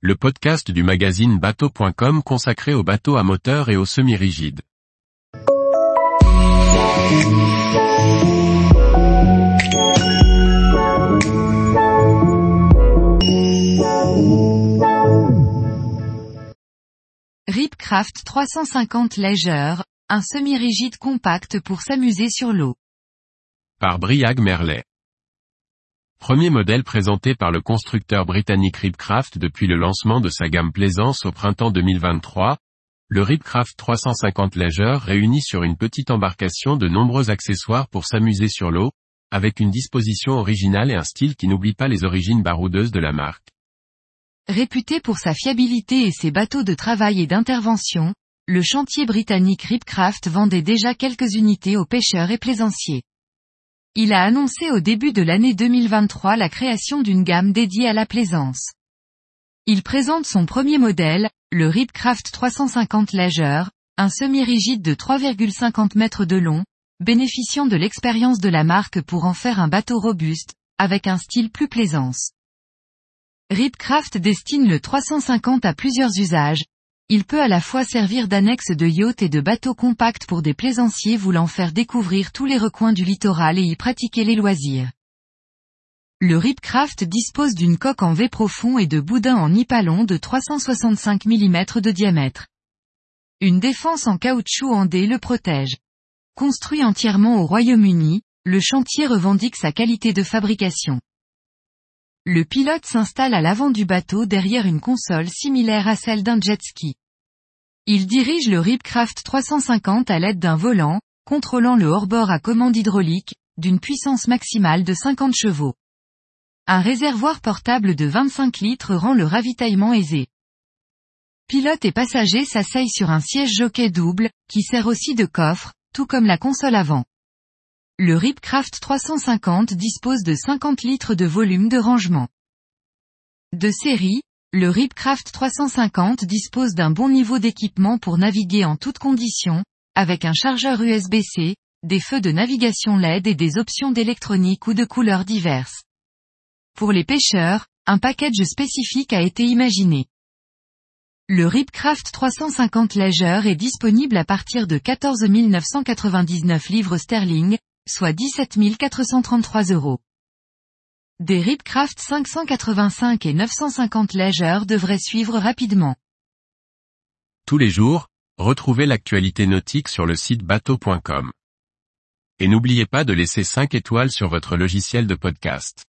le podcast du magazine bateau.com consacré aux bateaux à moteur et aux semi-rigides. Ripcraft 350 Leisure, un semi-rigide compact pour s'amuser sur l'eau. Par Briag Merlet. Premier modèle présenté par le constructeur britannique Ripcraft depuis le lancement de sa gamme Plaisance au printemps 2023, le Ripcraft 350 Leisure réunit sur une petite embarcation de nombreux accessoires pour s'amuser sur l'eau, avec une disposition originale et un style qui n'oublie pas les origines baroudeuses de la marque. Réputé pour sa fiabilité et ses bateaux de travail et d'intervention, le chantier britannique Ripcraft vendait déjà quelques unités aux pêcheurs et plaisanciers. Il a annoncé au début de l'année 2023 la création d'une gamme dédiée à la plaisance. Il présente son premier modèle, le Ripcraft 350 Leisure, un semi-rigide de 3,50 mètres de long, bénéficiant de l'expérience de la marque pour en faire un bateau robuste, avec un style plus plaisance. Ripcraft destine le 350 à plusieurs usages. Il peut à la fois servir d'annexe de yacht et de bateau compact pour des plaisanciers voulant faire découvrir tous les recoins du littoral et y pratiquer les loisirs. Le Ripcraft dispose d'une coque en V profond et de boudins en nipalon de 365 mm de diamètre. Une défense en caoutchouc en D le protège. Construit entièrement au Royaume-Uni, le chantier revendique sa qualité de fabrication. Le pilote s'installe à l'avant du bateau derrière une console similaire à celle d'un jet ski. Il dirige le Ripcraft 350 à l'aide d'un volant, contrôlant le hors-bord à commande hydraulique, d'une puissance maximale de 50 chevaux. Un réservoir portable de 25 litres rend le ravitaillement aisé. Pilote et passager s'asseyent sur un siège jockey double, qui sert aussi de coffre, tout comme la console avant. Le Ripcraft 350 dispose de 50 litres de volume de rangement. De série, le Ripcraft 350 dispose d'un bon niveau d'équipement pour naviguer en toutes conditions, avec un chargeur USB-C, des feux de navigation LED et des options d'électronique ou de couleurs diverses. Pour les pêcheurs, un package spécifique a été imaginé. Le Ripcraft 350 Leisure est disponible à partir de 14 999 livres sterling, soit 17 433 euros. Des Ripcraft 585 et 950 Leisure devraient suivre rapidement. Tous les jours, retrouvez l'actualité nautique sur le site bateau.com. Et n'oubliez pas de laisser 5 étoiles sur votre logiciel de podcast.